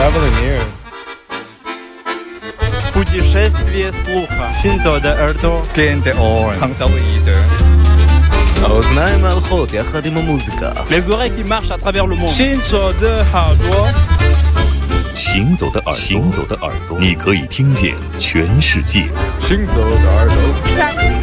traveling ears. Путешествие слуха. Синто де эрдо. Клиенты ор. Хангзаоиде. האוזניים הלכות יחד עם המוזיקה. Les oreilles qui marchent à travers le monde. 行走的耳朵，行走的耳朵，行走的耳朵，你可以听见全世界。行走的耳朵。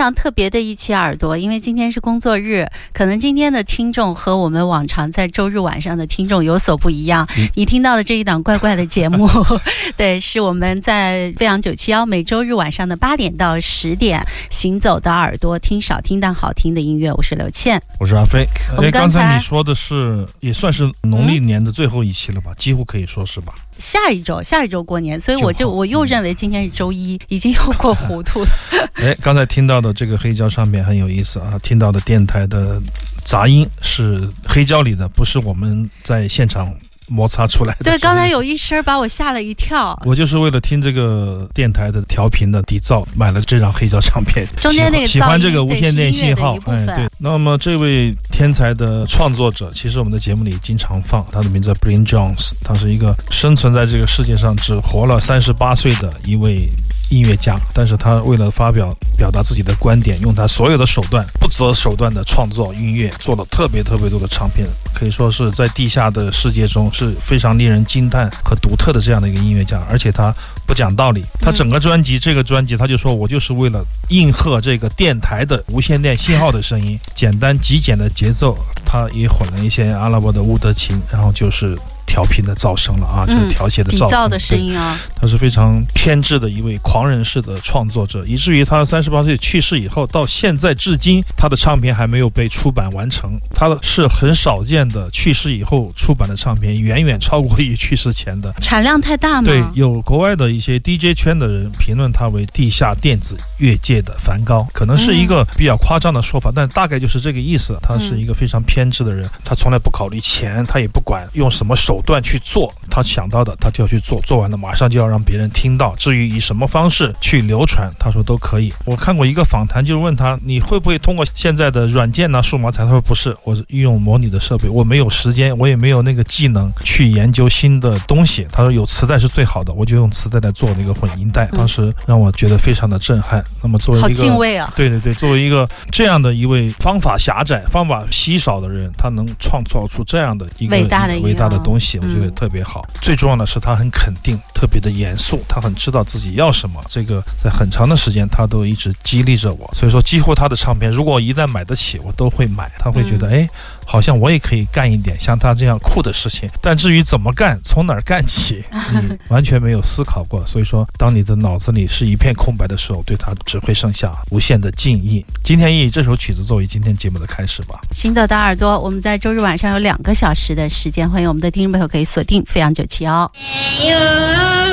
常特别的一期耳朵，因为今天是工作日，可能今天的听众和我们往常在周日晚上的听众有所不一样。你听到的这一档怪怪的节目，对，是我们在飞扬九七幺每周日晚上的八点到十点，行走的耳朵听少听但好听的音乐。我是刘倩，我是阿飞。我们哎，刚刚才才你说的是也算是农历年的最后一期了吧？几乎可以说是吧？下一周下一周过年，所以我就我又认为今天是周一，已经又过糊涂了。哎，刚才听到的这个黑胶唱片很有意思啊，听到的电台的杂音是黑胶里的，不是我们在现场摩擦出来的。对，刚才。有一声把我吓了一跳。我就是为了听这个电台的调频的底噪，买了这张黑胶唱片。中间那个喜欢这个无线电信号哎，对。那么这位天才的创作者，其实我们的节目里经常放，他的名字叫 Brian Jones，他是一个生存在这个世界上只活了三十八岁的一位音乐家，但是他为了发表表达自己的观点，用他所有的手段，不择手段的创作音乐，做了特别特别多的唱片，可以说是在地下的世界中是非常令人惊叹和独特的这样的一个音乐家，而且他不讲道理，他整个专辑、这个专辑，他就说我就是为了应和这个电台的无线电信号的声音，简单极简的节奏，他也混了一些阿拉伯的乌德琴，然后就是。调频的噪声了啊，就是调谐的噪声，噪的声音啊，他是非常偏执的一位狂人式的创作者，以至于他三十八岁去世以后，到现在至今，他的唱片还没有被出版完成。他是很少见的去世以后出版的唱片，远远超过于去世前的。产量太大吗？对，有国外的一些 DJ 圈的人评论他为地下电子乐界的梵高，可能是一个比较夸张的说法，但大概就是这个意思。他是一个非常偏执的人，他从来不考虑钱，他也不管用什么手段去做，他想到的他就要去做，做完了马上就要让别人听到。至于以什么方式去流传，他说都可以。我看过一个访谈，就是问他你会不会通过现在的软件呢、数码材？他说不是，我是运用模拟的设备，我没有时间，我也没有那个技能去研究新的东西。他说有磁带是最好的，我就用磁带来做那个混音带，当时让我觉得非常的震撼。那么作为一个敬畏啊！对对对，作为一个这样的一位方法狭窄、方法稀少的人，他能创造出这样的一个伟大的伟大的东西，我觉得嗯特别好。最重要的是，他很肯定，特别的严肃，他很知道自己要什么。这个在很长的时间，他都一直激励着我。所以说，几乎他的唱片，如果我一旦买得起，我都会买。他会觉得，哎，好像我也可以干一点像他这样酷的事情。但至于怎么干，从哪儿干起，你完全没有思考过。所以说，当你的脑子里是一片空白的时候，对他只会剩下无限的敬意。今天以这首曲子作为今天节目的开始吧。行走的耳朵，我们在周日晚上有两个小时的时间，欢迎我们的听众朋友可以锁定飞扬九七幺。哎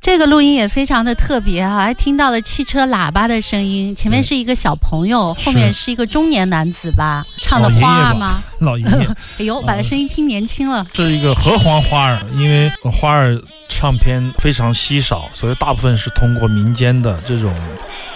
这个录音也非常的特别啊，还听到了汽车喇叭的声音，前面是一个小朋友，后面是一个中年男子吧，唱的花儿吗？老爷爷 哎呦，把他声音听年轻了。这是一个合黄花儿，因为花儿唱片非常稀少，所以大部分是通过民间的这种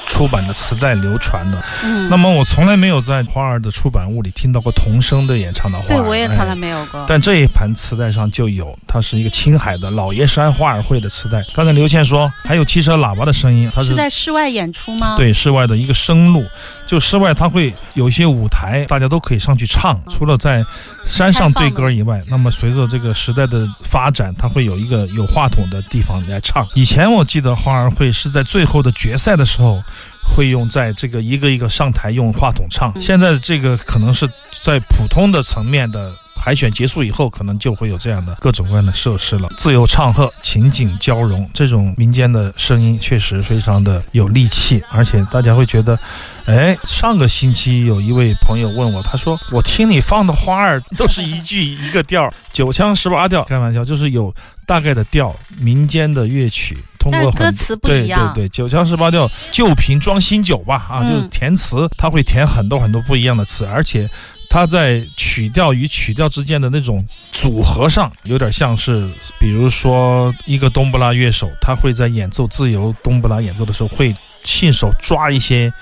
出版的磁带流传的。嗯，那么我从来没有在花儿的出版物里听到过童声的演唱的花儿。对我也从来哎没有过。但这一盘磁带上就有，它是一个青海的老爷山花儿会的磁带。刚才刘倩说还有汽车喇叭的声音，它是在室外演出吗？，对室外的一个声路，就室外它会有一些舞台，大家都可以上去唱。除了在山上对歌以外，那么随着这个时代的发展，它会有一个有话筒的地方来唱。以前我记得花儿会是在最后的决赛的时候。会用在这个一个一个上台用话筒唱，现在这个可能是在普通的层面的海选结束以后，可能就会有这样的各种各样的设施了。自由唱和、情景交融，这种民间的声音确实非常的有力气，而且大家会觉得，哎，上个星期有一位朋友问我，他说我听你放的花儿都是一句一个调，九腔十八调，开玩笑，就是有大概的调，民间的乐曲。通过很歌词不一样。对对对，九腔十八调，旧瓶装新酒吧啊，嗯就是填词，它会填很多很多不一样的词，而且它在曲调与曲调之间的那种组合上，有点像是，比如说一个冬不拉乐手，他会在演奏自由冬不拉演奏的时候，会信手抓一些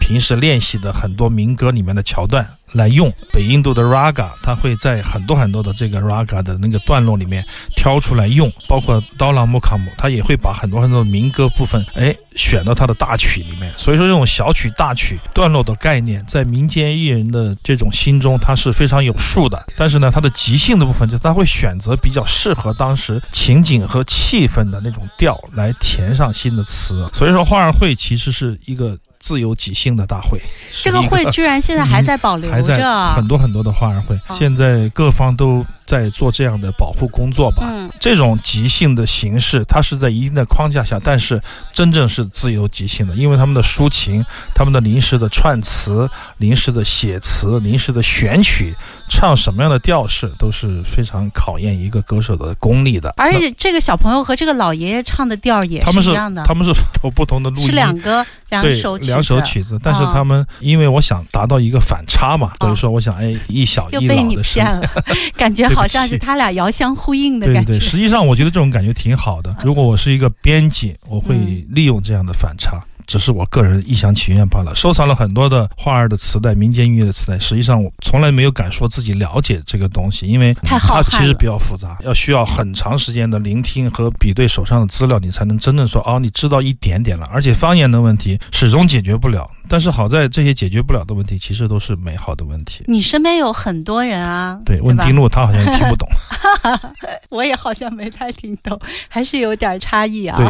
平时练习的很多民歌里面的桥段来用。北印度的 raga，它会在很多很多的这个 raga 的那个段落里面挑出来用，包括刀郎木卡姆，他也会把很多很多民歌部分，哎，选到他的大曲里面。所以说，这种小曲、大曲段落的概念，在民间艺人的这种心中，它是非常有数的。但是呢，它的即兴的部分，就他会选择比较适合当时情景和气氛的那种调来填上新的词。所以说，花儿会其实是一个。自由即兴的大会，这个会居然现在还在保留还在着，很多很多的花儿会，哦现在各方都在做这样的保护工作吧。嗯，这种即兴的形式，它是在一定的框架下，但是真正是自由即兴的，因为他们的抒情、他们的临时的串词、临时的写词、临时的选曲，唱什么样的调式，都是非常考验一个歌手的功力的。而且这个小朋友和这个老爷爷唱的调也是一样的，他们是走不同的录音，是两个两对首曲子两首曲子，但是哦他们因为我想达到一个反差嘛，所以说我想哎一小一老的声 感觉好像是他俩遥相呼应的对对对，感觉。实际上我觉得这种感觉挺好的。如果我是一个编辑，我会嗯利用这样的反差。只是我个人一厢情愿罢了。收藏了很多的画儿的磁带，民间音乐的磁带。实际上，我从来没有敢说自己了解这个东西，因为太好了它其实比较复杂，要需要很长时间的聆听和比对手上的资料，你才能真正说哦，你知道一点点了。而且方言的问题始终解决不了，但是好在这些解决不了的问题，其实都是美好的问题。你身边有很多人啊，对，问丁路，他好像也听不懂。我也好像没太听懂，还是有点差异啊。对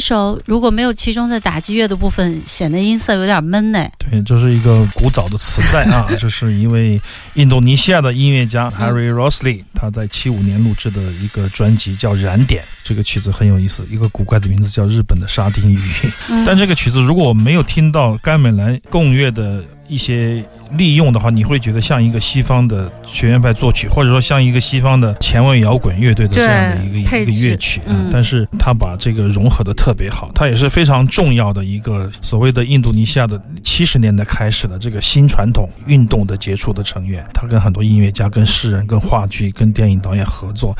首如果没有其中的打击乐的部分，显得音色有点闷呢。对，这是一个古早的磁带啊，这是一位印度尼西亚的音乐家 Harry Rosley，他在七五年录制的一个专辑叫《燃点》，这个曲子很有意思，一个古怪的名字叫日本的沙丁鱼。嗯但这个曲子如果我没有听到甘美兰共乐的一些利用的话，你会觉得像一个西方的学院派作曲，或者说像一个西方的前卫摇滚乐队的这样的一个一个乐曲啊。嗯但是他把这个融合的特别好，他也是非常重要的一个所谓的印度尼西亚的七十年代开始的这个新传统运动的杰出的成员。他跟很多音乐家、跟诗人、跟话剧、跟电影导演合作。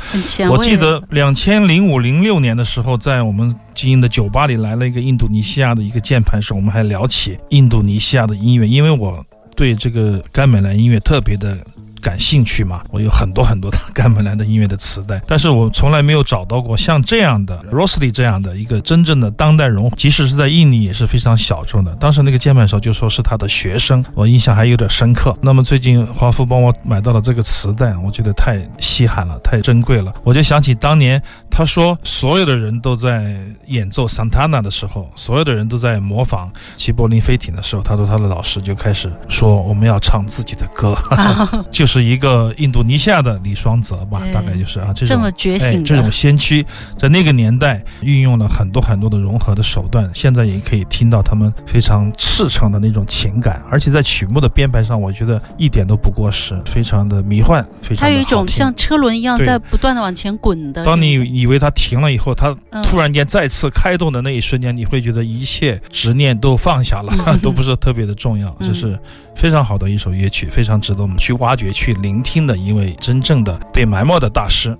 我记得两千零五零六年的时候，在我们经营的酒吧里来了一个印度尼西亚的一个键盘手，我们还聊起印度尼西亚的音乐，因为我对这个甘美兰音乐特别的。感兴趣嘛？我有很多很多的甘本兰的音乐的磁带，但是我从来没有找到过像这样的 Rosalie 这样的一个真正的当代融，即使是在印尼也是非常小众的。当时那个键盘手就说是他的学生，我印象还有点深刻。那么最近华夫帮我买到了这个磁带，我觉得太稀罕了，太珍贵了。我就想起当年他说所有的人都在演奏桑塔纳的时候，所有的人都在模仿齐柏林飞艇的时候，他说他的老师就开始说我们要唱自己的歌，就是一个印度尼西亚的李双泽吧，大概就是啊这种这么觉醒这种先驱，在那个年代运用了很多很多的融合的手段，现在也可以听到他们非常赤诚的那种情感，而且在曲目的编排上，我觉得一点都不过时，非常的迷幻，非常它有一种像车轮一样在不断的往前滚的。当你以为它停了以后，它嗯突然间再次开动的那一瞬间，你会觉得一切执念都放下了，嗯 都不是特别的重要。嗯这是非常好的一首乐曲，非常值得我们去挖掘、去聆听的一位真正的被埋没的大师。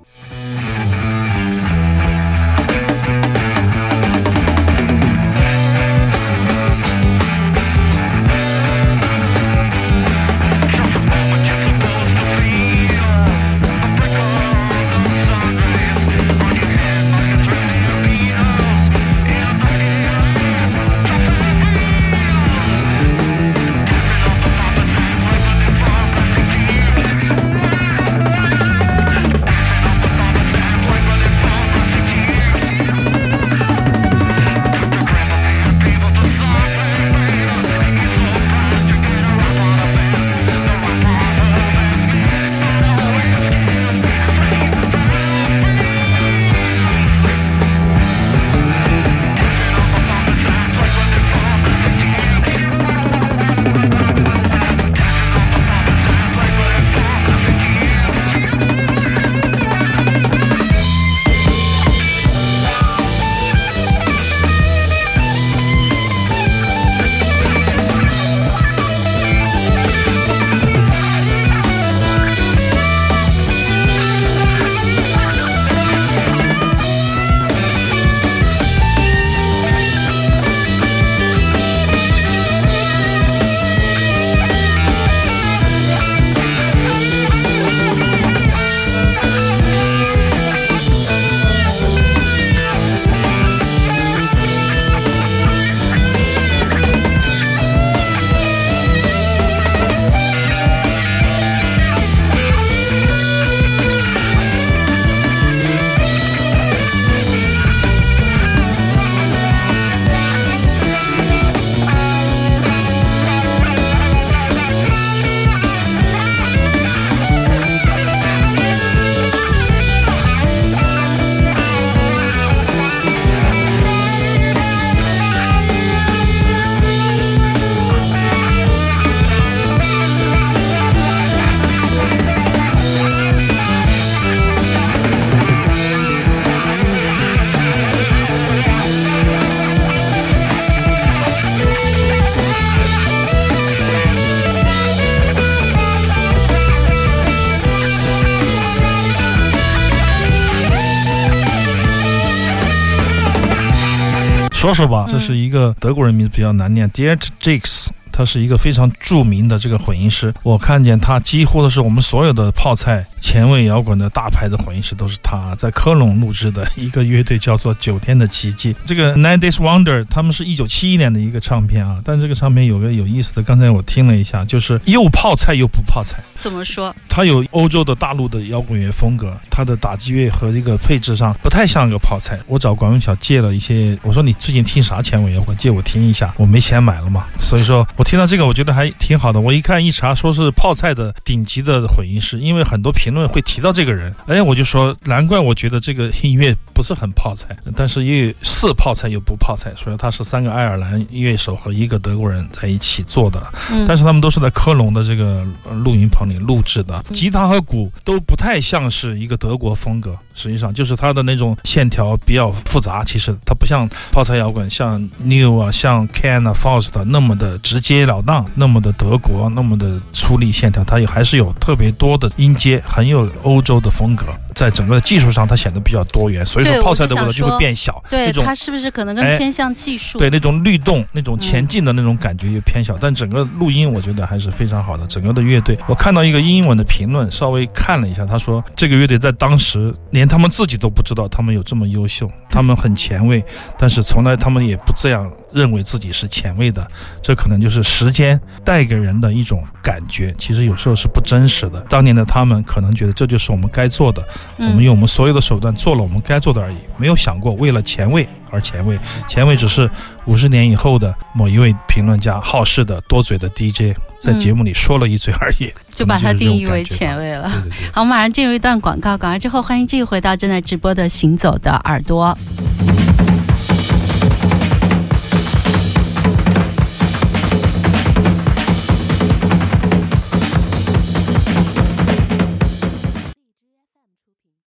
说说吧，这是一个德国人名字比较难念 d i e r t Jakes。是一个非常著名的这个混音师。我看见他几乎都是我们所有的泡菜前卫摇滚的大牌的混音师都是他在科隆录制的一个乐队叫做九天的奇迹。这个 Nine Days Wonder 他们是一九七一年的一个唱片啊，但这个唱片有个有意思的，刚才我听了一下，就是又泡菜又不泡菜。怎么说？它有欧洲的大陆的摇滚乐风格，它的打击乐和这个配置上不太像个泡菜。我找管文晓借了一些，我说你最近听啥前卫摇滚？借我听一下。我没钱买了嘛，所以说我听到这个，我觉得还挺好的。我一看一查，说是泡菜的顶级的混音师，因为很多评论会提到这个人。哎，我就说难怪我觉得这个音乐不是很泡菜，但是又是泡菜又不泡菜。所以他是三个爱尔兰乐手和一个德国人在一起做的，但是他们都是在科隆的这个录音棚里录制的，吉他和鼓都不太像是一个德国风格。实际上就是它的那种线条比较复杂，其实它不像泡菜摇滚，像 New 啊，像 Can 啊，Faust 那么的直街老档，那么的德国，那么的粗粝线条，它也还是有特别多的音阶，很有欧洲的风格。在整个技术上，它显得比较多元，所以说泡菜的味道就会变小。对，它是不是可能更偏向技术？对，那种律动、那种前进的那种感觉又偏小，但整个录音我觉得还是非常好的。整个的乐队，我看到一个英文的评论，稍微看了一下，他说这个乐队在当时连他们自己都不知道他们有这么优秀，他们很前卫，但是从来他们也不这样。认为自己是前卫的，这可能就是时间带给人的一种感觉。其实有时候是不真实的。当年的他们可能觉得这就是我们该做的，我们用我们所有的手段做了我们该做的而已，没有想过为了前卫而前卫。前卫只是五十年以后的某一位评论家好事的多嘴的 DJ 在节目里说了一嘴而已，就把它定义为前卫了。好，我们马上进入一段广告，广告之后欢迎继续回到正在直播的《行走的耳朵》。